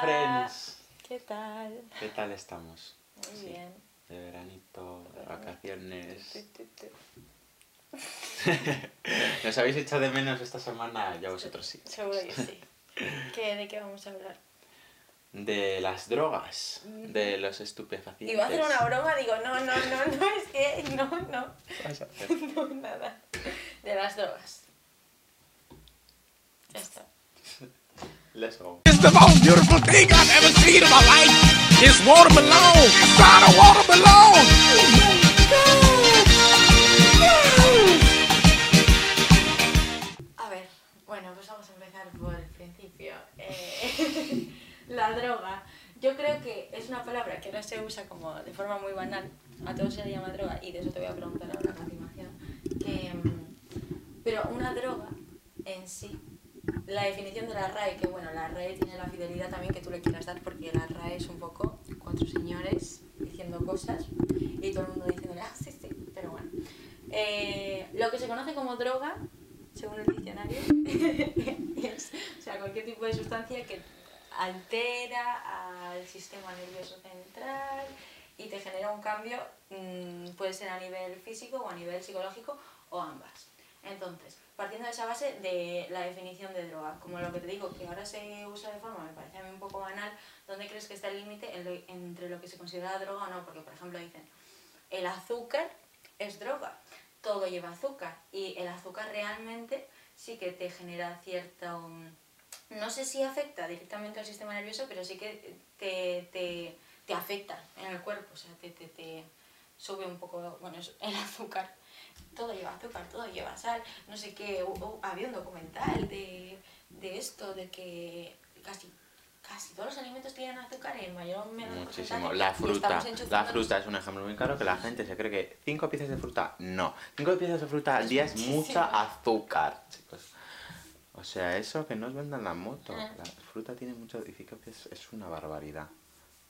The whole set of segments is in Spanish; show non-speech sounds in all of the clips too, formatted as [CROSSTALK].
friends. ¿Qué tal? ¿Qué tal estamos? Muy Sí. bien. De veranito, de vacaciones. [LAUGHS] ¿Nos habéis echado de menos esta semana? Ya vosotros sí. Seguro que sí. ¿Qué, ¿De qué vamos a hablar? De las drogas, de los estupefacientes. Iba a hacer una broma, digo, no, no, no, no, es que no, no, Vas a hacer. [LAUGHS] no, nada. De las drogas. Ya está. [LAUGHS] Let's go. It's the most beautiful thing I've ever seen in my life. It's watermelon. It's not a watermelon. A ver, bueno, pues vamos a empezar por el principio. Eh, [LAUGHS] la droga. Yo creo que es una palabra que no se usa como de forma muy banal. A todos se le llama droga y de eso te voy a preguntar ahora a continuación. Que, mm, pero una droga en sí, la definición de la RAE, que bueno, la RAE tiene la fidelidad también que tú le quieras dar porque la RAE es un poco cuatro señores diciendo cosas y todo el mundo diciéndole, ah, sí, sí, pero bueno. Eh, lo que se conoce como droga según el diccionario, [LAUGHS] es o sea, cualquier tipo de sustancia que altera al sistema nervioso central y te genera un cambio, mm, puede ser a nivel físico o a nivel psicológico o ambas. Entonces, partiendo de esa base de la definición de droga, como lo que te digo, que ahora se usa de forma, me parece a mí un poco banal, ¿dónde crees que está el límite entre lo que se considera droga o no? Porque, por ejemplo, dicen, el azúcar es droga, todo lleva azúcar y el azúcar realmente sí que te genera cierto... No sé si afecta directamente al sistema nervioso, pero sí que te, te, te afecta en el cuerpo, o sea, te, te, te sube un poco, bueno, el [LAUGHS] azúcar. Todo lleva azúcar, todo lleva sal, no sé qué. hu- hu- había un documental de, de esto, de que casi, casi todos los alimentos tienen azúcar en mayor o menor Muchísimo. La fruta. La fruta es un ejemplo muy claro que la gente se cree que cinco piezas de fruta. No. Cinco piezas de fruta al día es mucha azúcar, chicos. O sea, eso que no os vendan la moto. Ah. La fruta tiene mucho. y cinco piezas es una barbaridad.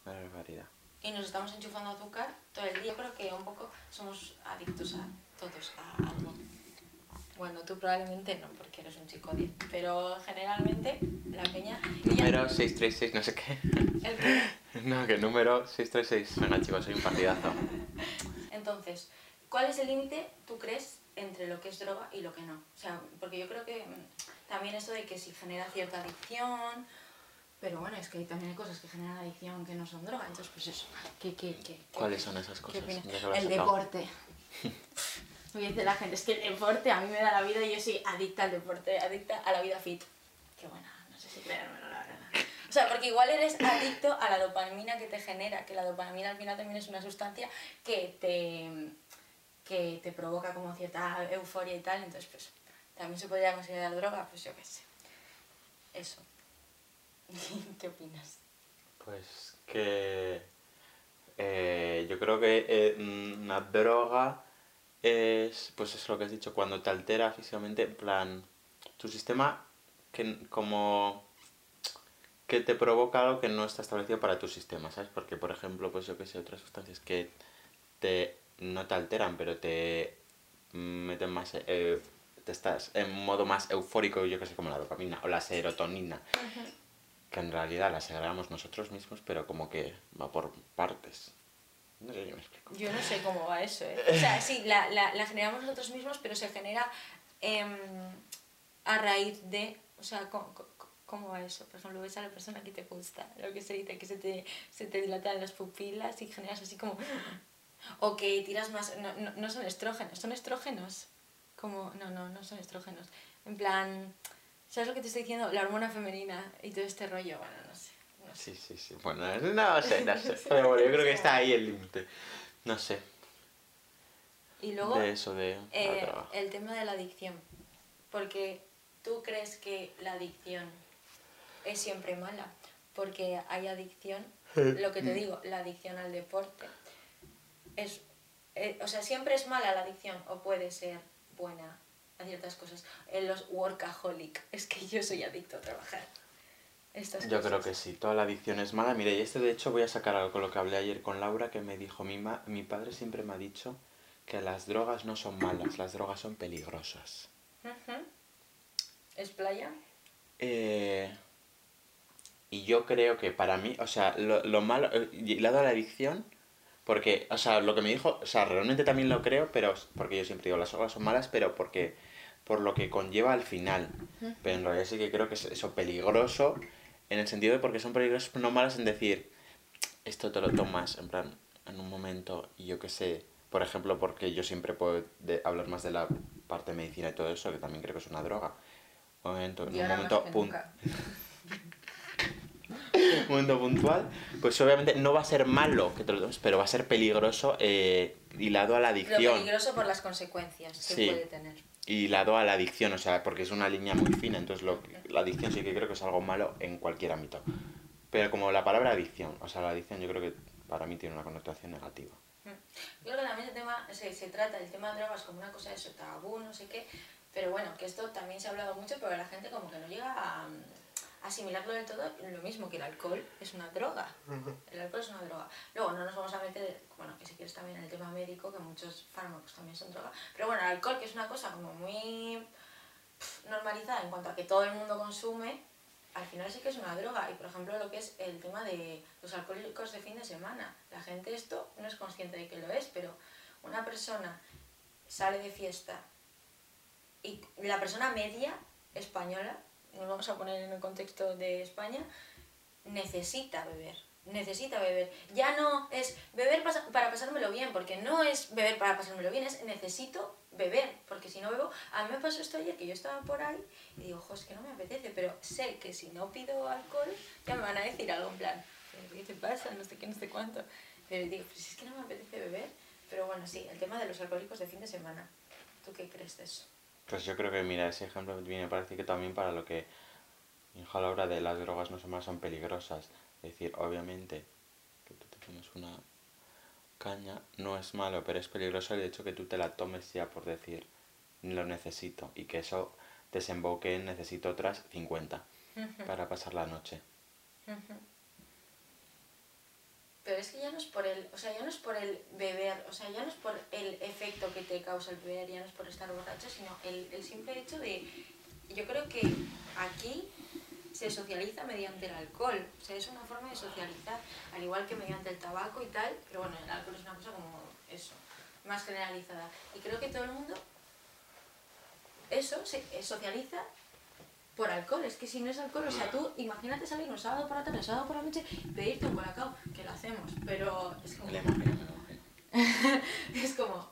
Una barbaridad. y nos estamos enchufando azúcar todo el día. Yo creo que un poco somos adictos a todos a algo. Bueno, tú probablemente no, porque eres un chico 10, pero generalmente la peña... Número 636, no sé qué. el [LAUGHS] No, que número 636. Venga, chicos, soy un partidazo. Entonces, ¿cuál es el límite, tú crees, entre lo que es droga y lo que no? O sea, porque yo creo que también eso de que si genera cierta adicción... Pero bueno, es que también hay cosas que generan adicción que no son droga, entonces pues eso. ¿Qué, qué, qué, ¿Cuáles son esas ¿Qué cosas? El deporte. [LAUGHS] Me dice la gente, es que el deporte a mí me da la vida y yo soy adicta al deporte, adicta a la vida fit. Qué buena, no sé si creérmelo, la verdad. O sea, porque igual eres adicto a la dopamina que te genera, que la dopamina al final también es una sustancia que te, que te provoca como cierta euforia y tal, entonces pues también se podría considerar droga, pues yo qué sé. Eso. [LAUGHS] ¿Qué opinas? Pues que eh, yo creo que eh, mm, una droga es, pues es lo que has dicho, cuando te altera físicamente, en plan, tu sistema que como que te provoca algo que no está establecido para tu sistema, ¿sabes? Porque, por ejemplo, pues yo que sé, otras sustancias que te no te alteran, pero te meten más, eh, te estás en modo más eufórico, yo que sé, como la dopamina o la serotonina que en realidad la segregamos nosotros mismos, pero como que va por partes. No sé si me explico. Yo no sé cómo va eso, ¿eh? O sea, sí, la, la, generamos nosotros mismos, pero se genera em, a raíz de... O sea, ¿cómo, cómo- cómo va eso? Por ejemplo, ves a la persona que te gusta, lo que se dice, que se te, se te dilatan las pupilas y generas así como... O que tiras más... No, no, no son estrógenos, son estrógenos. Como... No, no, no son estrógenos. En plan... ¿Sabes lo que te estoy diciendo? La hormona femenina y todo este rollo, bueno, no sé. Sí, sí, sí. Bueno, no sé, no sé. Pero bueno, yo creo que está ahí el límite. No sé. Y luego... De eso, de Eh, el tema de la adicción. Porque tú crees que la adicción es siempre mala. Porque hay adicción, lo que te digo, la adicción al deporte. Es, eh, o sea, siempre es mala la adicción o puede ser buena a ciertas cosas. En los workaholic, es que yo soy adicto a trabajar. Estas Yo cosas. creo que sí, toda la adicción es mala. Mire, y este de hecho voy a sacar algo con lo que hablé ayer con Laura, que me dijo, mi, ma- mi padre siempre me ha dicho que las drogas no son malas, las drogas son peligrosas. ¿Es playa? Eh, Y yo creo que para mí, o sea, lo, lo malo, eh, y lado a la adicción, porque, o sea, lo que me dijo, o sea, realmente también lo creo, pero, porque yo siempre digo, las drogas son malas, pero porque, por lo que conlleva al final. Pero en realidad sí que creo que es eso peligroso, en el sentido de porque son peligrosos, no malas en decir, esto te lo tomas, en plan, en un momento, y yo qué sé, por ejemplo, porque yo siempre puedo de- hablar más de la parte de medicina y todo eso, que también creo que es una droga. Un momento, en un momento, pun- [LAUGHS] un momento puntual, pues obviamente no va a ser malo que te lo tomes, pero va a ser peligroso eh, hilado a la Pero adicción. peligroso por las consecuencias que Sí. puede tener. Hilado a la adicción, o sea, porque es una línea muy fina, entonces lo, la adicción sí que creo que es algo malo en cualquier ámbito. Pero como la palabra adicción, o sea, la adicción yo creo que para mí tiene una connotación negativa. Yo creo que también el tema, se, se trata el tema de drogas como una cosa de eso, tabú, no sé qué, pero bueno, que esto también se ha hablado mucho, pero la gente como que no llega a asimilarlo del todo, lo mismo que el alcohol es una droga. El alcohol es una droga. Luego no nos vamos a meter, bueno, que si quieres también en el tema médico, que muchos fármacos también son droga, pero bueno, el alcohol que es una cosa como muy normalizada en cuanto a que todo el mundo consume, al final sí que es una droga. Y por ejemplo, lo que es el tema de los alcohólicos de fin de semana. La gente esto no es consciente de que lo es, pero una persona sale de fiesta y la persona media española, nos vamos a poner en el contexto de España, necesita beber. Necesita beber. Ya no es beber para pasármelo bien, porque no es beber para pasármelo bien, es necesito beber, porque si no bebo, a mí me pasó esto ayer que yo estaba por ahí y digo, ojo, es que no me apetece, pero sé que si no pido alcohol ya me van a decir algo en plan, "¿Pero ¿qué te pasa? No sé qué, no sé cuánto. Pero digo, pues es que no me apetece beber. Pero bueno, sí, el tema de los alcohólicos de fin de semana. ¿Tú qué crees de eso? Pues yo creo que, mira, ese ejemplo viene parece que también para lo que dijo a la hora de las drogas no son más, son peligrosas. Es decir, obviamente, que tú te tomes una caña no es malo, pero es peligroso el hecho que tú te la tomes ya por decir, lo necesito, y que eso desemboque en necesito otras 50 para pasar la noche. Pero es que ya no es por el, o sea, ya no es por el beber, o sea, ya no es por el efecto que te causa el beber, ya no es por estar borracho, sino el, el simple hecho de, yo creo que aquí se socializa mediante el alcohol, o sea, es una forma de socializar, al igual que mediante el tabaco y tal, pero bueno, el alcohol es una cosa como eso, más generalizada. Y creo que todo el mundo, eso se eh, socializa por alcohol, es que si no es alcohol, o sea, tú imagínate salir un sábado por la tarde, un sábado por la noche, pedirte un colacao, que lo hacemos, pero es como, [LAUGHS] es como,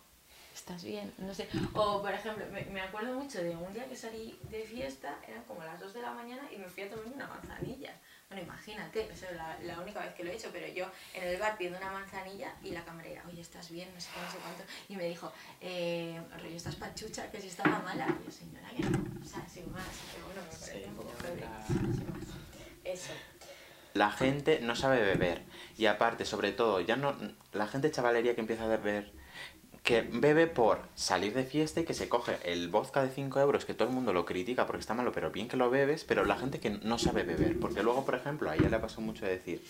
estás bien, no sé. O, por ejemplo, me, me acuerdo mucho de un día que salí de fiesta, eran como las 2 de la mañana y me fui a tomar una manzanilla. Bueno, imagínate, esa es la, la única vez que lo he hecho, pero yo en el bar pidiendo una manzanilla y la camarera, oye, ¿estás bien? No sé qué, no sé cuánto. Y me dijo, eh, rollo, ¿estás pachucha? Que si estaba mala. Y yo, señora, que no. O sea, sin más. Pero bueno, me parece un poco más. Eso. La gente no sabe beber. Y aparte, sobre todo, ya no. La gente chavalería que empieza a beber. Que bebe por salir de fiesta y que se coge el vodka de 5 euros, que todo el mundo lo critica porque está malo, pero bien que lo bebes, pero la gente que no sabe beber. Porque luego, por ejemplo, a ella le pasó mucho de decir,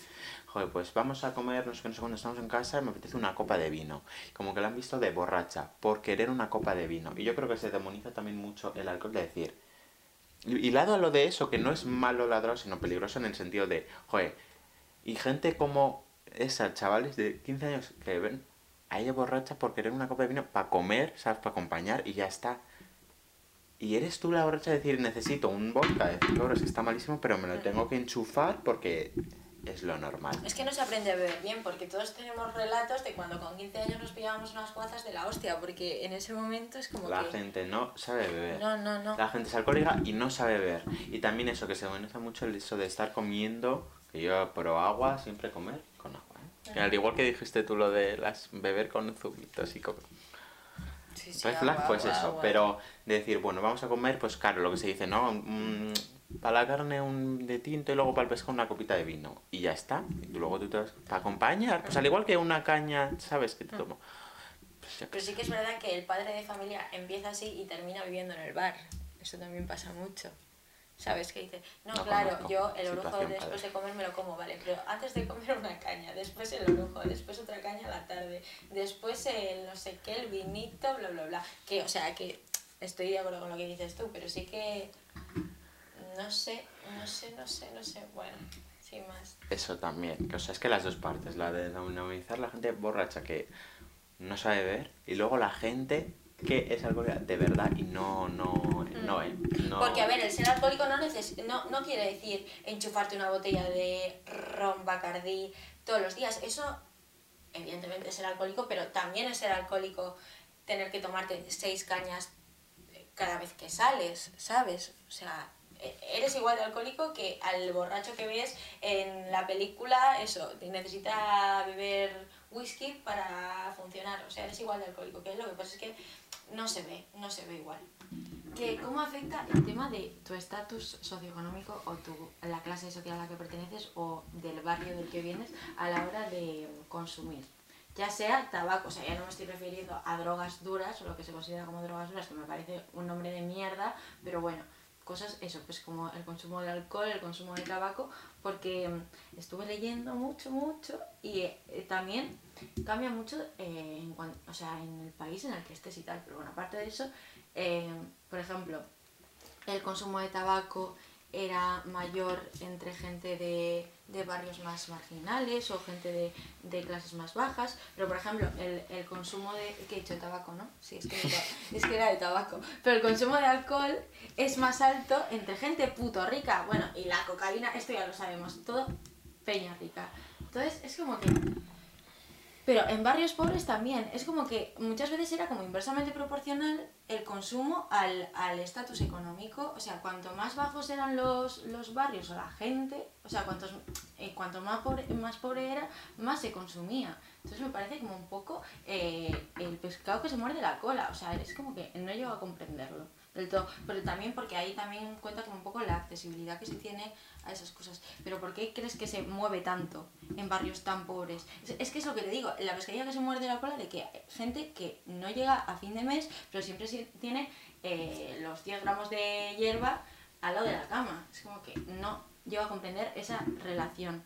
joder, pues vamos a comer, no sé qué, no sé cuándo estamos en casa, me apetece una copa de vino. Como que la han visto de borracha, por querer una copa de vino. Y yo creo que se demoniza también mucho el alcohol de decir, y lado a lo de eso, que no es malo la droga, sino peligroso en el sentido de, joder, y gente como esa, chavales de 15 años que ven a ella borracha por querer una copa de vino para comer, ¿sabes? Para acompañar y ya está. Y eres tú la borracha de decir, necesito un vodka de 5 euros que está malísimo, pero me lo tengo que enchufar porque es lo normal. Es que no se aprende a beber bien, porque todos tenemos relatos de cuando con 15 años nos pillábamos unas guazas de la hostia, porque en ese momento es como La que... gente no sabe beber. No, no, no. La gente es alcohólica y no sabe beber. Y también eso, que se demoniza mucho el eso de estar comiendo, que yo pro agua, siempre comer al igual que dijiste tú lo de las beber con zumitos y con... Sí, sí, Red agua, pues agua, eso, agua. pero decir, bueno, vamos a comer, pues claro, lo que se dice, ¿no? Mm, para la carne un de tinto y luego para el pescado una copita de vino. Y ya está. Y luego tú te vas para acompañar, pues al igual que una caña, ¿sabes? Que te tomo. Pues Pero sí que es verdad que el padre de familia empieza así y termina viviendo en el bar. Eso también pasa mucho. ¿Sabes? Que dice, no, No claro, conozco. yo el orujo Situación después padre. de comer me lo como, vale, pero antes de comer una caña, después el orujo, después otra caña a la tarde, después el no sé qué, el vinito, bla, bla, bla. Que, o sea, que estoy de acuerdo con lo que dices tú, pero sí que no sé, no sé, no sé, no sé, bueno, sí eso también. Que, o sea, es que las dos partes, la de demonizar la gente borracha que no sabe beber y luego la gente que es alcohólica de verdad y no, no, no, eh, no- Porque, a ver, el ser alcohólico no, neces no, no quiere decir enchufarte una botella de ron Bacardí todos los días. Eso, evidentemente, es ser alcohólico, pero también es ser alcohólico tener que tomarte seis cañas cada vez que sales, ¿sabes? O sea, e- eres igual de alcohólico que al borracho que ves en la película, eso, necesita beber whisky para funcionar. O sea, eres igual de alcohólico que él. Lo que pasa es que no se ve, no se ve igual. Que, ¿Cómo afecta el tema de tu estatus socioeconómico o tu, la clase social a la que perteneces o del barrio del que vienes a la hora de consumir? Ya sea tabaco, o sea, ya no me estoy refiriendo a drogas duras o lo que se considera como drogas duras, que me parece un nombre de mierda, pero bueno, cosas, eso, pues como el consumo de alcohol, el consumo de tabaco, porque mm, estuve leyendo mucho, mucho y eh, también cambia mucho eh, en, cuan- o sea, en el país en el que estés y tal, pero bueno, aparte de eso, eh, por ejemplo, el consumo de tabaco era mayor entre gente de, de barrios más marginales o gente de, de clases más bajas, pero por ejemplo, el, el consumo de... que he dicho tabaco, no? Sí, es que, es que era de tabaco. Pero el consumo de alcohol es más alto entre gente puto rica. Bueno, y la cocaína, esto ya lo sabemos, todo peña rica. Entonces es como que... Pero en barrios pobres también. Es como que muchas veces era como inversamente proporcional el consumo al estatus económico. O sea, cuanto más bajos eran los, los barrios o la gente, o sea, cuantos, eh, cuanto más pobre, más pobre era, más se consumía. Entonces me parece como un poco eh, el pescado que se muerde la cola. O sea, es como que no llego a comprenderlo del todo. Pero también porque ahí también cuenta como un poco la accesibilidad que se tiene a esas cosas. Pero ¿por qué crees que se mueve tanto en barrios tan pobres? Es, que es lo que te digo, la pescadilla que se muerde la cola de que gente que no llega a fin de mes, pero siempre tiene eh, los 10 gramos de hierba al lado de la cama. Es como que no llego a comprender esa relación.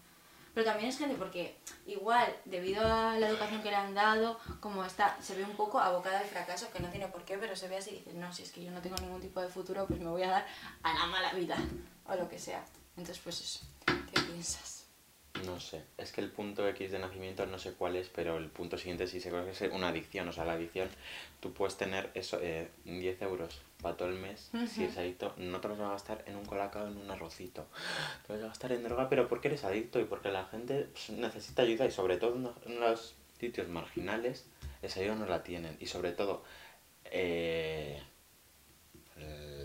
Pero también es gente porque igual, debido a la educación que le han dado, como está, se ve un poco abocada al fracaso, que no tiene por qué, pero se ve así y dice, no, si es que yo no tengo ningún tipo de futuro, pues me voy a dar a la mala vida, o lo que sea. Entonces, pues eso, ¿qué piensas? No sé, es que el punto X de nacimiento no sé cuál es, pero el punto siguiente sí sé que es una adicción. O sea, la adicción, tú puedes tener eso, eh, 10 euros para todo el mes, si eres adicto, no te los vas a gastar en un colacao, en un arrocito. Te vas a gastar en droga, pero porque eres adicto y porque la gente pues, necesita ayuda y sobre todo en los- en sitios marginales, esa ayuda no la tienen. Y sobre todo, eh,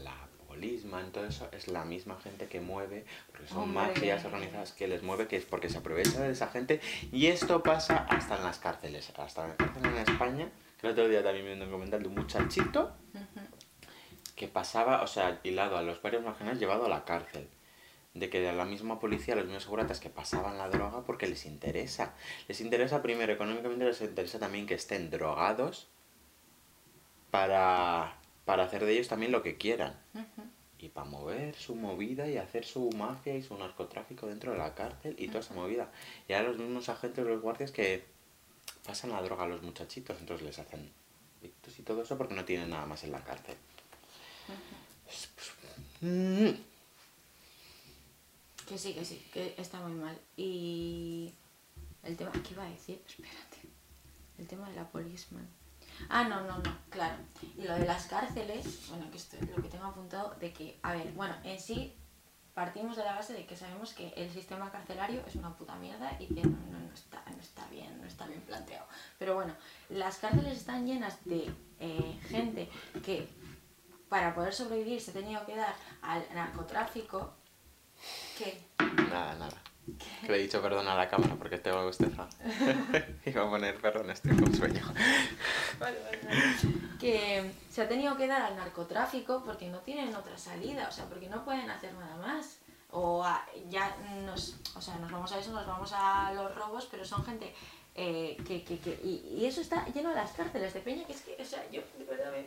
la polisman, todo eso, es la misma gente que mueve, porque son Hombre. mafias organizadas que les mueve, que es porque se aprovecha de esa gente. Y esto pasa hasta en las cárceles, hasta en las cárceles en España, que el otro día también vi un documental de un muchachito que pasaba, o sea, hilado a los barrios marginales, llevado a la cárcel. De que la misma policía, los mismos seguratas que pasaban la droga porque les interesa. Les interesa primero, económicamente les interesa también que estén drogados para, para hacer de ellos también lo que quieran. Y para mover su movida y hacer su mafia y su narcotráfico dentro de la cárcel y toda esa movida. Y ahora los mismos agentes, los guardias que pasan la droga a los muchachitos, entonces les hacen y todo eso porque no tienen nada más en la cárcel. Que sí, que sí, que está muy mal. Y el tema, ¿qué iba a decir? Espérate. El tema de la policeman. Ah, no, no, no, claro. Y lo de las cárceles, bueno, que esto es lo que tengo apuntado, de que, a ver, bueno, en sí partimos de la base de que sabemos que el sistema carcelario es una puta mierda y que no, no, no está, no está bien, no está bien planteado. Pero bueno, las cárceles están llenas de eh, gente que para poder sobrevivir se ha tenido que dar al narcotráfico. que nada, nada. Que le he dicho perdón a la cámara porque tengo Estefa. [LAUGHS] Iba a poner perdón, estoy con sueño. que se ha tenido que dar al narcotráfico porque no tienen otra salida, o sea, porque no pueden hacer nada más. O a- ya nos, o sea, nos vamos a eso, nos vamos a los robos, pero son gente eh, que, que, que y, y eso está lleno de las cárceles de peña, que es que, o sea, yo de verdad me...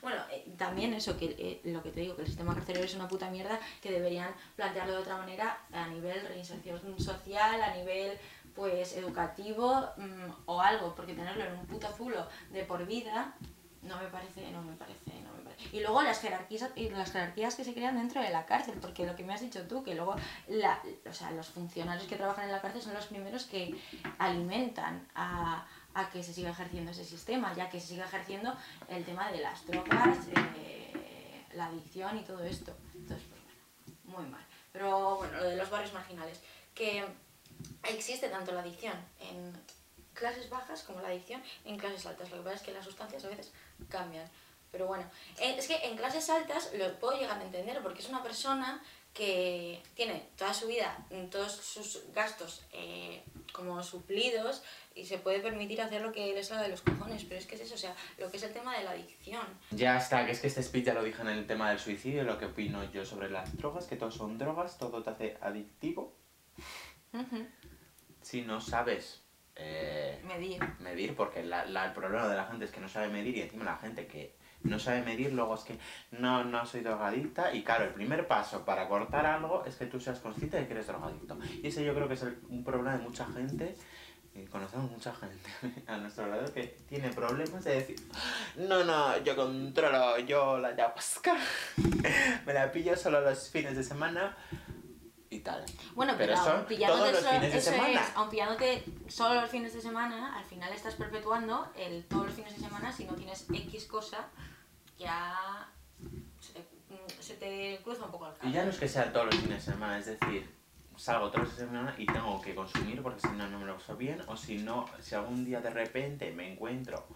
Bueno, eh, también eso, que eh, lo que te digo, que el sistema carcelario es una puta mierda, que deberían plantearlo de otra manera a nivel reinserción social, a nivel pues educativo mm, o algo, porque tenerlo en un puto zulo de por vida No me parece, no me parece, no me parece. Y luego las jerarquías, y las jerarquías que se crean dentro de la cárcel, porque lo que me has dicho tú, que luego la, o sea, los funcionarios que trabajan en la cárcel son los primeros que alimentan a, a que se siga ejerciendo ese sistema, ya que se siga ejerciendo el tema de las drogas, eh, la adicción y todo esto. Entonces, pues bueno, muy mal. Pero bueno, lo de los barrios marginales, que existe tanto la adicción en clases bajas como la adicción en clases altas. Lo que pasa es que las sustancias a veces cambian. Pero bueno, eh, es que en clases altas lo puedo llegar a entender porque es una persona que tiene toda su vida, todos sus gastos eh, como suplidos y se puede permitir hacer lo que le salga de los cojones, pero es que es eso, o sea, lo que es el tema de la adicción. Ya está, que es que este speech ya lo dije en el tema del suicidio, lo que opino yo sobre las drogas, que todo son drogas, todo te hace adictivo. Si no sabes eh, Medir. medir, porque la- la- el problema de la gente es que no sabe medir y encima la gente que no sabe medir luego es que no, no soy drogadicta y claro, el primer paso para cortar algo es que tú seas consciente de que eres drogadicto. Y ese yo creo que es el- un problema de mucha gente y conocemos mucha gente [LAUGHS] a nuestro lado que tiene problemas de decir, no, no, yo controlo yo la ayahuasca, [LAUGHS] me la pillo solo los fines de semana y tal. Bueno, pero, Pero aun pillándote todos los solo- fines de eso es, aun pillándote solo los fines de semana, al final estás perpetuando el todos los fines de semana si no tienes X cosa, ya se te, mm, se te cruza un poco el Y ya no es que sea todos los fines de semana, es decir, salgo todos los fines de semana y tengo que consumir porque si no, no me lo paso bien. O si no, si algún día de repente me encuentro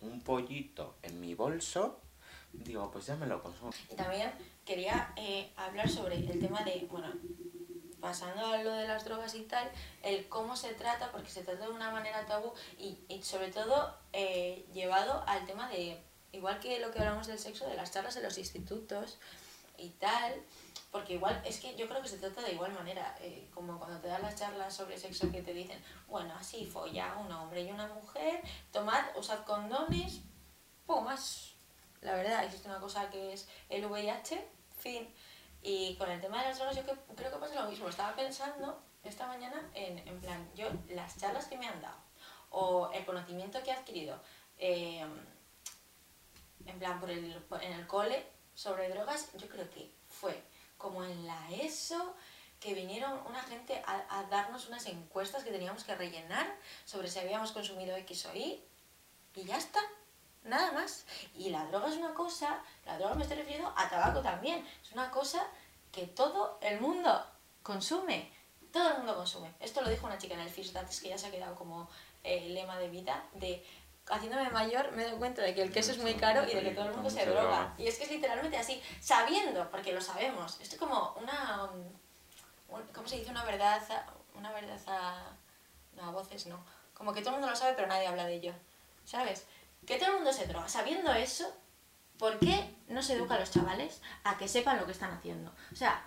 un pollito en mi bolso, digo, pues ya me lo consumo. Y también quería eh, hablar sobre el tema de, bueno, pasando a lo de las drogas y tal, el cómo se trata, porque se trata de una manera tabú y, y sobre todo eh, llevado al tema de, igual que lo que hablamos del sexo, de las charlas en los institutos y tal, porque igual, es que yo creo que se trata de igual manera, eh, como cuando te dan las charlas sobre sexo que te dicen, bueno, así folla un hombre y una mujer, tomad, usad condones, más. La verdad, existe una cosa que es el VIH, fin. Y con el tema de las drogas yo que- creo que pasa lo mismo. Estaba pensando esta mañana en, en plan, yo las charlas que me han dado o el conocimiento que he adquirido eh, en plan por el, en el cole sobre drogas, yo creo que fue como en la ESO que vinieron una gente a, darnos unas encuestas que teníamos que rellenar sobre si habíamos consumido X o Y y ya está, nada más. Y la droga es una cosa, la droga me estoy refiriendo a tabaco también, es una cosa que todo el mundo consume, todo el mundo consume. Esto lo dijo una chica en el FIS antes que ya se ha quedado como eh, lema de vida de haciéndome mayor me doy cuenta de que el queso es muy caro y de que todo el mundo se droga. Y es que es literalmente así, sabiendo, porque lo sabemos. Esto es como una, um, un- ¿cómo se dice? Una verdad, una verdad a, no, a voces no. Como que todo el mundo lo sabe pero nadie habla de ello. ¿Sabes? Que todo el mundo se droga. Sabiendo eso, ¿por qué no se educa a los chavales a que sepan lo que están haciendo? O sea,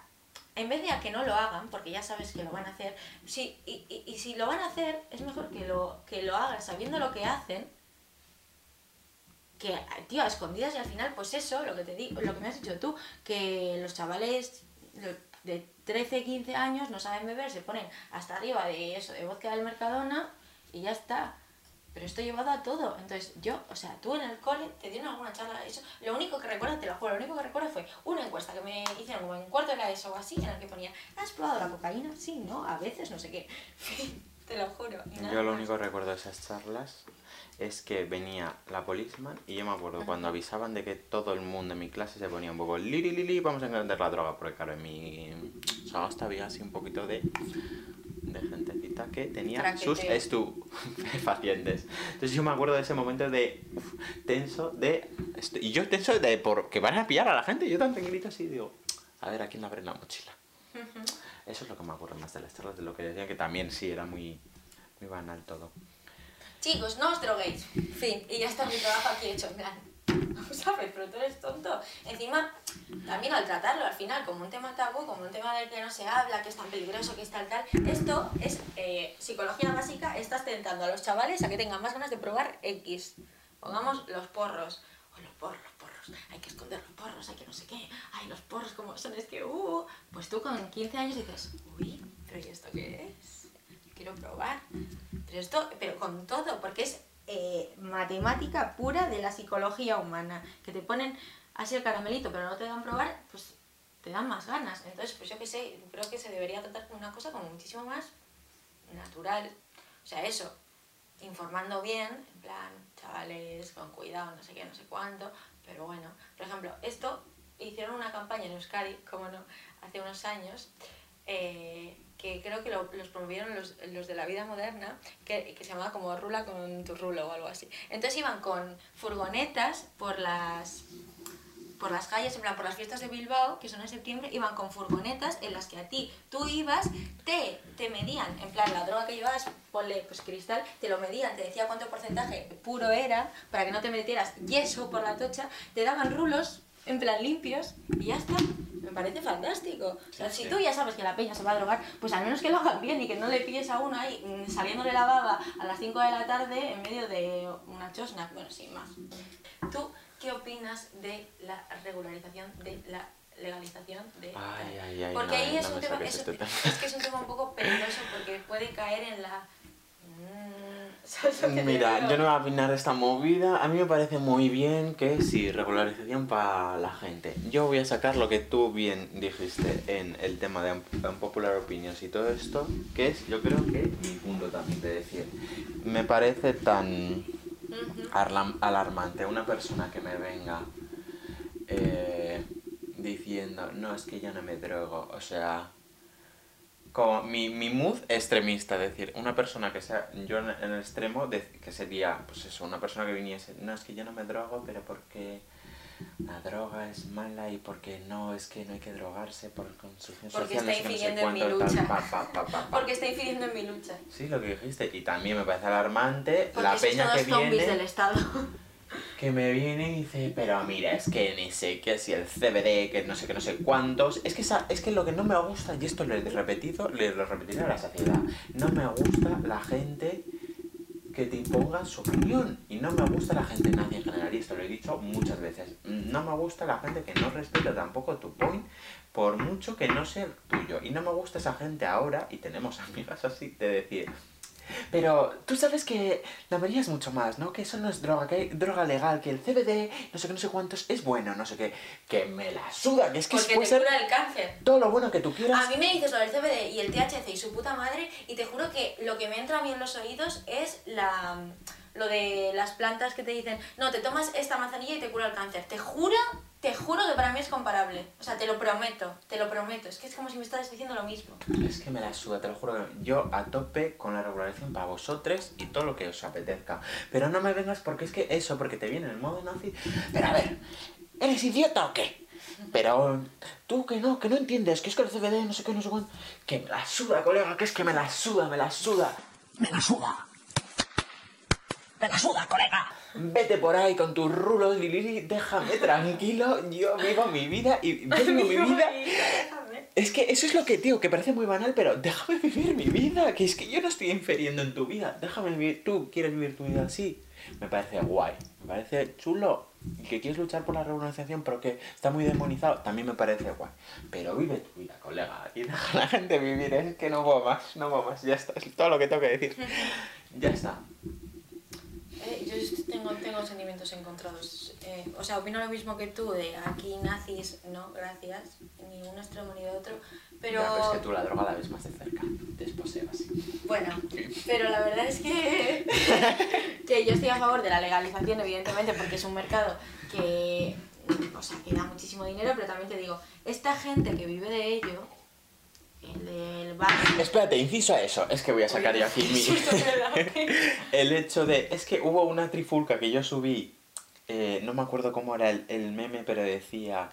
en vez de a que no lo hagan, porque ya sabes que lo van a hacer, si, y, y- y si lo van a hacer, es mejor que lo, que lo hagan sabiendo lo que hacen, que, tío, a escondidas y al final, pues eso, lo que te digo, lo que me has dicho tú, que los chavales de 13, 15 años no saben beber, se ponen hasta arriba de eso, de vodka del Mercadona y ya está. Pero esto llevado a todo. Entonces, yo, o sea, tú en el cole te dieron alguna charla eso. Lo único que recuerdo, te lo juro, lo único que recuerdo fue una encuesta que me hicieron como en cuarto de la ESO o así, en la que ponía, ¿has probado la cocaína? Sí, ¿no? A veces, no sé qué. Te lo juro. y nada Yo lo más. único que recuerdo de esas charlas es que venía la policeman y yo me acuerdo cuando avisaban de que todo el mundo en mi clase se ponía un poco lili lili, vamos a entender la droga, porque claro, en mi hasta había así un poquito de, de gentecita que tenía sus estupefacientes. [LAUGHS] Entonces yo me acuerdo de ese momento de uf, tenso, de... Y yo tenso de porque van a pillar a la gente, yo tan tranquilito así digo, a ver, ¿a quién le abre la mochila? Eso es lo que me acuerdo más de las charlas, de lo que decían, que también sí, era muy, muy banal todo. Chicos, no os droguéis. Fin. Y ya está mi trabajo aquí hecho. En plan, [LAUGHS] ¿sabes? Pero tú eres tonto. Encima, también al tratarlo al final como un tema tabú, como un tema del que no se habla, que es tan peligroso, que es tal, tal. Esto es eh, psicología básica. Estás tentando a los chavales a que tengan más ganas de probar X. Pongamos los porros. O los porros, Hay que esconder los porros, hay que no sé qué. Ay, los porros como son, es que, uh. Pues tú con 15 años dices, uy, pero ¿y esto qué es? quiero probar. Pero esto, pero con todo, porque es eh, matemática pura de la psicología humana, que te ponen así el caramelito pero no te dan probar, pues te dan más ganas. Entonces, pues yo qué sé, creo que se debería tratar como una cosa como muchísimo más natural. O sea, eso, informando bien, en plan, con cuidado, no sé qué, no sé cuánto, pero bueno, por ejemplo, esto hicieron una campaña en Euskadi, como no, hace unos años, eh, que creo que lo- los promovieron los, los de la vida moderna, que, que se llamaba como Rula con tu rulo o algo así. Entonces iban con furgonetas por las por las calles, en plan por las fiestas de Bilbao, que son en septiembre, iban con furgonetas en las que a ti, tú ibas, te, te medían, en plan la droga que llevabas, ponle pues cristal, te lo medían, te decía cuánto porcentaje puro era, para que no te metieras yeso por la tocha, te daban rulos, en plan limpios, y ya está. Me parece fantástico. O sea, Sí, si sí. tú ya sabes que la peña se va a drogar, pues al menos que lo hagan bien y que no le pilles a uno ahí mm, saliéndole la baba a las 5 de la tarde en medio de una chosna. Bueno, sin más. ¿Tú qué opinas de la regularización, de la legalización de Ay, tal? ay, ay, Porque no, ahí es no un me tema, es, este es que es un tema un poco peligroso porque puede caer en la... Mm, [LAUGHS] ¿sabes lo que te Mira, yo no voy a opinar de esta movida. A mí me parece muy bien que sí, regularización para la gente. Yo voy a sacar lo que tú bien dijiste en el tema de un- unpopular opinions y todo esto, que es, yo creo que mi punto también de decir. Me parece tan alarmante una persona que me venga eh, diciendo, no, es que yo no me drogo. O sea, como mi, mi mood extremista, es decir, una persona que sea, yo en, el extremo, de- que sería, pues eso, una persona que viniese, no, es que yo no me drogo, pero porque la droga es mala y porque no, es que no hay que drogarse por construcción Porque social, está qué, no sé infiriendo en mi cuánto, tal, lucha. pa, pa, pa. Porque está infiriendo en mi lucha. Sí, lo que dijiste, y también me parece alarmante Porque la peña que zombies viene del Estado. que me viene y dice, pero mira, es que ni sé qué, si el CBD, que no sé qué, no sé cuántos. Es que, esa- es que lo que no me gusta, y esto lo he repetido, lo repetiré a la saciedad, no me gusta la gente que te imponga su opinión. Y no me gusta la gente nazi en general, y esto lo he dicho muchas veces. No me gusta la gente que no respeta tampoco tu point, por mucho que no sea tuyo. Y no me gusta esa gente ahora, y tenemos [LAUGHS] amigas así, de decir... Pero tú sabes que la María es mucho más, ¿no? Que eso no es droga, que hay droga legal, que el CBD, no sé qué, no sé cuántos, es bueno, no sé qué. Que me la suda, que es que Porque puede te ser cura el cáncer. todo lo bueno que tú quieras. A mí me dices lo del CBD y el THC y su puta madre y te juro que lo que me entra a mí en los oídos es la lo de las plantas que te dicen, no, te tomas esta manzanilla y te cura el cáncer. Te juro, te juro que para mí es comparable. O sea, te lo prometo, te lo prometo. Es que es como si me estás diciendo lo mismo. Es que me la suda, te lo juro. que Yo a tope con la regulación para vosotros y todo lo que os apetezca. Pero no me vengas porque es que eso, porque te viene el modo nazi. Pero a ver, ¿eres idiota o qué? Pero tú que no, que no entiendes, que es que el CBD, no sé qué, no sé cuánto. Que me la suda, colega, que es que me la suda, me la suda. Me la suda. Me la suda, colega. Vete por ahí con tus rulos, Lili, déjame tranquilo, yo vivo mi vida y [LAUGHS] vivo mi vida. Déjame. Es que eso es lo que, tío, que parece muy banal, pero déjame vivir mi vida, que es que yo no estoy infiriendo en tu vida, déjame vivir, tú quieres vivir tu vida así. Me parece guay, me parece chulo, y que quieres luchar por la regularización, pero que está muy demonizado, también me parece guay. Pero vive tu vida, colega, y deja a la gente vivir, es que no puedo más, no puedo más, ya está, es todo lo que tengo que decir. [LAUGHS] Ya está. Eh, yo tengo, tengo sentimientos encontrados. Eh, o sea, opino lo mismo que tú, de aquí nazis, no, gracias, ni un extremo ni de otro. Pero, Ya, pero es que tú la droga la ves más de cerca, así. bueno, pero la verdad es que, [LAUGHS] que yo estoy a favor de la legalización, evidentemente, porque es un mercado que, o sea, que da muchísimo dinero, pero también te digo, esta gente que vive de ello, el del bar... Espérate, inciso a eso, es que voy a sacar yo aquí mi... [LAUGHS] el hecho de... Es que hubo una trifulca que yo subí, eh, no me acuerdo cómo era el, el meme, pero decía...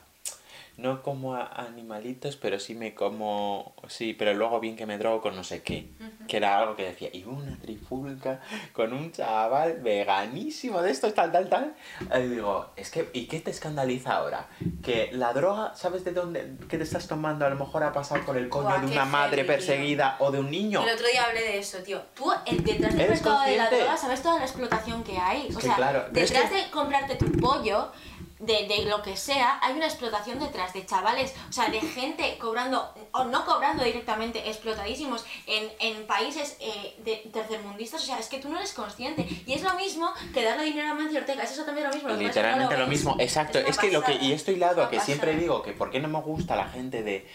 No como a animalitos, pero sí me como... Sí, pero luego bien que me drogo con no sé qué. Que era algo que decía... Y una trifulca con un chaval veganísimo de estos, tal, tal, tal. Y digo, es que... ¿Y qué te escandaliza ahora? Que la droga, ¿sabes de dónde? que te estás tomando? A lo mejor ha pasado por el coño Buah, de qué una madre tío. perseguida o de un niño. El otro día hablé de eso, tío. Tú, el, detrás del ¿Eres mercado de la droga, ¿sabes toda la explotación que hay? O que sea, claro, es detrás que- de comprarte tu pollo, de, de lo que sea, hay una explotación detrás de chavales, o sea, de gente cobrando, o no cobrando directamente, explotadísimos en, en países eh, de tercermundistas, o sea, es que tú no eres consciente. Y es lo mismo que darle dinero a Mancio Ortega, es exactamente lo mismo. lo es Literalmente lo ves. mismo, exacto. una Es que lo que, y esto hilado es a que siempre pasada. digo que por qué no me gusta la gente de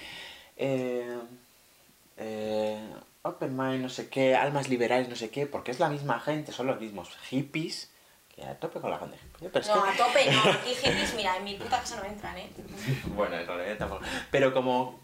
eh, eh, open mind, no sé qué, almas liberales, no sé qué, porque es la misma gente, son los mismos hippies, que a tope con la gente hippie. Pero es No, que- a tope no, aquí hippies, mira, en mi puta casa no entran, ¿eh? [LAUGHS] Bueno, en realidad tampoco. Pero como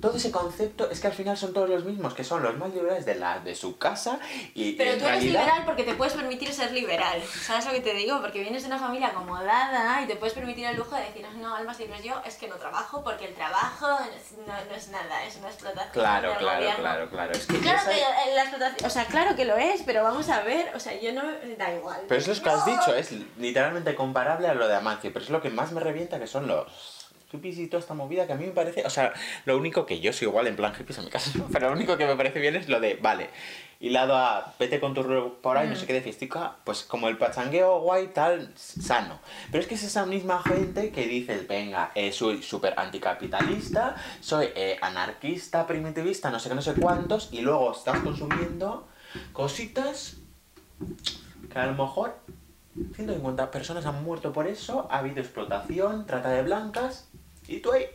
todo ese concepto es que al final son todos los mismos, que son los más liberales de la de su casa y Pero tú eres liberal porque te puedes permitir ser liberal. ¿Sabes lo que te digo? Porque vienes de una familia acomodada y te puedes permitir el lujo de decir, no, almas libres, yo es que no trabajo porque el trabajo no es, no- no es nada, es una explotación. Claro, del claro, gobierno. claro, claro. Es que Claro esa- que la explotación, o sea, claro que lo es, pero vamos a ver, o sea, yo no, da igual. Pero es lo que has dicho, es literalmente comparable a lo de Amancio, pero es lo que más me revienta que son los hippies y toda esta movida que a mí me parece, o sea, lo único que yo soy igual en plan hippies en mi casa, [LAUGHS] pero lo único que me parece bien es lo de, vale, hilado a vete con tu rollo por ahí, no Mm. sé qué de fiestica, pues como el pachangueo guay tal, sano. Pero es que es esa misma gente que dice, venga, eh, soy súper anticapitalista, soy eh, anarquista, primitivista, no sé qué, no sé cuántos, y luego estás consumiendo cositas que a lo mejor 150 personas han muerto por eso, ha habido explotación, trata de blancas, y tú ahí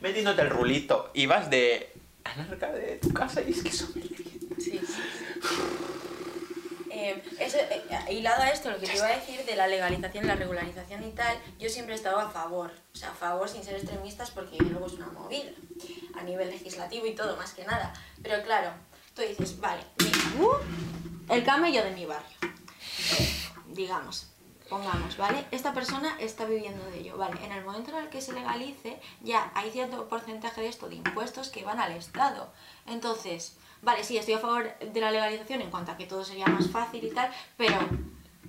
metiéndote el rulito y vas de anarca de tu casa y es que eso me. Sí, sí. Eh, eso, eh, hilado a esto, lo que te iba a decir de la legalización, la regularización y tal, yo siempre he estado a favor. O sea, a favor sin ser extremistas porque luego es una movida. A nivel legislativo y todo, más que nada. Pero claro, tú dices, vale, mira, uh, el camello de mi barrio. Eh, digamos, pongamos, ¿vale? Esta persona está viviendo de ello, ¿vale? En el momento en el que se legalice, ya hay cierto porcentaje de esto de impuestos que van al Estado. Entonces, vale, sí, estoy a favor de la legalización en cuanto a que todo sería más fácil y tal, pero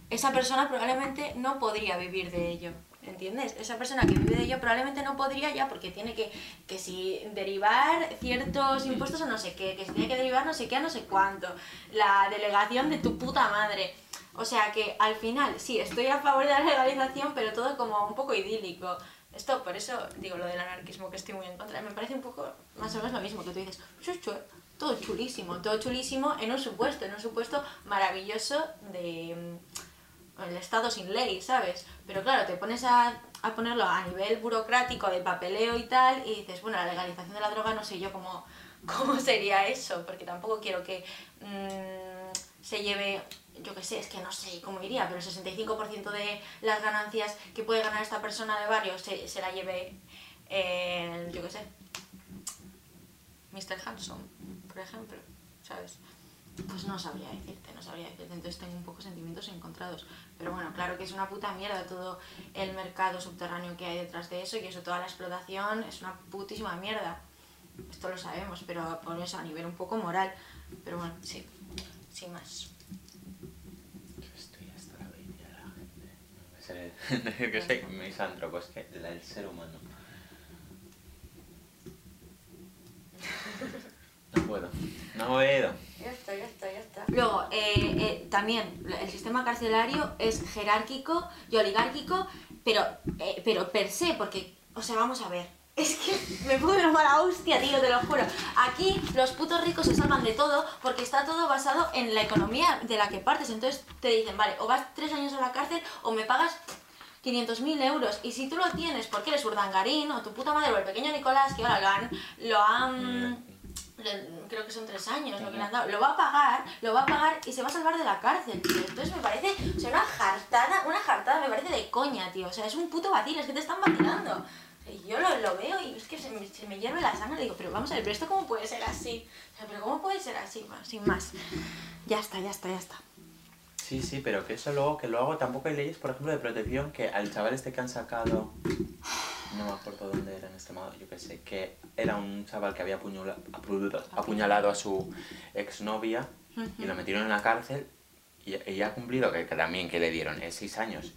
esa persona probablemente no podría vivir de ello. ¿Entiendes? Esa persona que vive de ello probablemente no podría ya porque tiene que, que si derivar ciertos impuestos a no sé qué, que si tiene que derivar no sé qué a no sé cuánto, la delegación de tu puta madre. O sea que al final, sí, estoy a favor de la legalización, pero todo como un poco idílico. Esto, por eso digo lo del anarquismo que estoy muy en contra. Me parece un poco más o menos lo mismo que tú dices. "Eso todo chulísimo, todo chulísimo en un supuesto, en un supuesto maravilloso de mm, el Estado sin ley, ¿sabes? Pero claro, te pones a, a ponerlo a nivel burocrático, de papeleo y tal, y dices, bueno, la legalización de la droga no sé yo cómo, [LAUGHS] cómo sería eso, porque tampoco quiero que mm, se lleve, yo qué sé, es que no sé cómo iría, pero el 65% de las ganancias que puede ganar esta persona de barrio se, se la lleve, el, yo qué sé, Mr. Hanson, por ejemplo, ¿sabes? Pues no sabría decirte, no sabría decirte, entonces tengo un poco sentimientos encontrados. Pero bueno, claro que es una puta mierda todo el mercado subterráneo que hay detrás de eso y eso, toda la explotación es una putísima mierda. Esto lo sabemos, pero por eso a nivel un poco moral. Pero bueno, sí, sin más. Estoy hasta la veinte de la gente. Decir [LAUGHS] que soy misántropo, es que la- el ser humano. No puedo, no puedo. Ya está, ya está, ya está. Luego, eh, eh, también, el sistema carcelario es jerárquico y oligárquico, pero, eh, pero per se, porque, o sea, vamos a ver. Es que me pongo una mala hostia, tío, te lo juro. Aquí los putos ricos se salvan de todo porque está todo basado en la economía de la que partes. Entonces te dicen, vale, o vas tres años a la cárcel o me pagas 500.000 euros. Y si tú lo tienes porque eres urdangarín o tu puta madre o el pequeño Nicolás, que ahora lo han... Lo han le- creo que son tres años lo que le han dado, lo va a pagar, lo va a pagar y se va a salvar de la cárcel, tío. Entonces me parece, o sea, una jartada, una jartada me parece de coña, tío. O sea, es un puto vacío, es que te están vacilando. Y yo lo, lo veo y es que se me, se me hierve la sangre digo, pero vamos a ver, pero esto cómo puede ser así. O sea, pero cómo puede ser así, bueno, sin más. Ya está, ya está, ya está. Sí, sí, pero que eso luego, que luego tampoco hay leyes, por ejemplo, de protección que al chaval este que han sacado, [SIGHS] no me acuerdo dónde era en este modo, yo qué sé, que era un chaval que había apuñala- apu- apuñalado a su exnovia y lo metieron en la cárcel y, y ha cumplido, que, que también que le dieron, eh, seis años.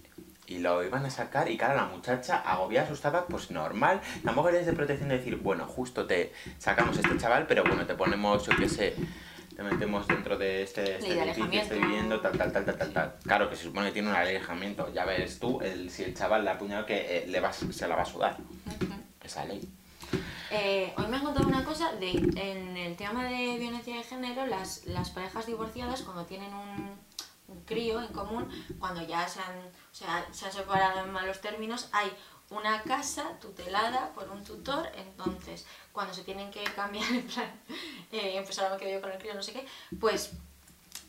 Y lo iban a sacar y claro, la muchacha agobiada, asustada, pues normal. Tampoco eres de protección de decir, bueno, justo te sacamos a este chaval, pero bueno, te ponemos, yo qué sé, te metemos dentro de este, este edificio, estoy alejamiento. viviendo, tal, tal, tal, tal, tal, tal. Claro que se supone que tiene un alejamiento. Ya ves tú, el, si el chaval le ha apuñalado, que eh, le va, se la va a sudar. Esa ley. Eh, hoy me has contado una cosa de en el tema de violencia de género, las, las parejas divorciadas cuando tienen un, un crío en común, cuando ya se han, o sea, se han separado en malos términos, hay una casa tutelada por un tutor, entonces cuando se tienen que cambiar, [LAUGHS] en plan, eh, pues ahora me quedo yo con el crío, no sé qué, pues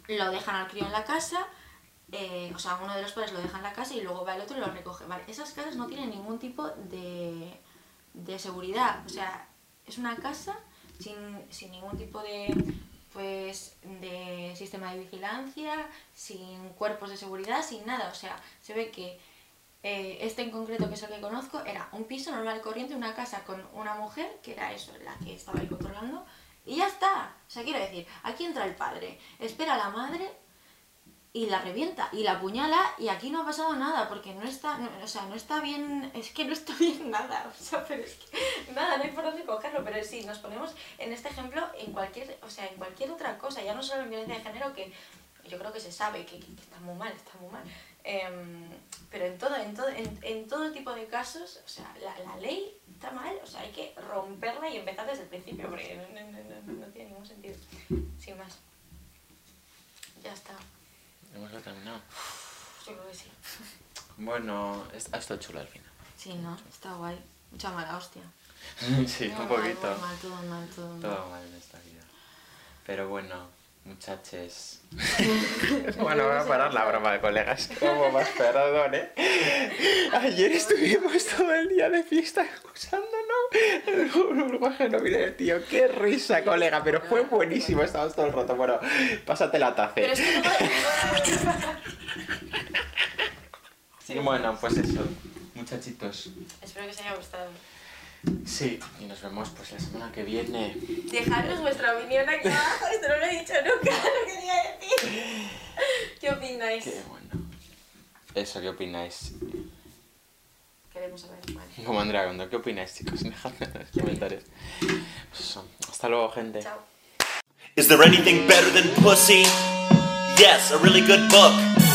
lo dejan al crío en la casa, eh, o sea, uno de los padres lo deja en la casa y luego va el otro y lo recoge. Vale, esas casas no tienen ningún tipo de, de seguridad, o sea, es una casa sin, sin ningún tipo de pues de sistema de vigilancia, sin cuerpos de seguridad, sin nada, o sea, se ve que eh, este en concreto, que es el que conozco, era un piso normal corriente, una casa con una mujer, que era eso, la que estaba ahí controlando, y ya está. O sea, quiero decir, aquí entra el padre, espera a la madre y la revienta y la apuñala y aquí no ha pasado nada porque no está, o sea, no está bien, es que no está [LAUGHS] bien nada, o sea, pero es que nada, no hay por dónde cogerlo, pero sí, nos ponemos en este ejemplo en cualquier, o sea, en cualquier otra cosa, ya no solo en violencia de género que yo creo que se sabe que, está muy mal, está muy mal, Em, pero en todo, en todo, en, en todo tipo de casos, o sea, la, la ley está mal, o sea, hay que romperla y empezar desde el principio porque no, no, no tiene ningún sentido, sin más. Ya está, Hemos terminado. yo creo que sí. Bueno, ha estado chulo al final. Sí, ¿no? Está guay. Mucha mala hostia. [LAUGHS] sí, un mal, poquito. Muy mal, todo mal, todo mal. Todo mal en esta vida. Pero bueno, muchachos. [LAUGHS] bueno, voy a parar la broma de colegas. Como [LAUGHS] más perdón, ¿eh? Ayer estuvimos todo el día de fiesta escuchándonos [LAUGHS] el burbuja no mire, tío. Qué risa, colega. Pero fue buenísimo. Estábamos todo el rato. Bueno, pásate la taza. Pero es que [LAUGHS] Sí, bueno, pues eso. Muchachitos. Espero que os haya gustado. Sí, y nos vemos pues la semana que viene. Dejadnos vuestra opinión aquí abajo. Esto no lo he dicho nunca, [LAUGHS] lo quería decir. ¿Qué opináis? Qué bueno. Eso, ¿qué opináis? Queremos saber. Vale. Como Andrea Gondo, ¿qué opináis, chicos? [LAUGHS] Dejadme en los comentarios. Pues. Hasta luego, gente. Chao. Is there anything better than pussy? Yes, a really good book.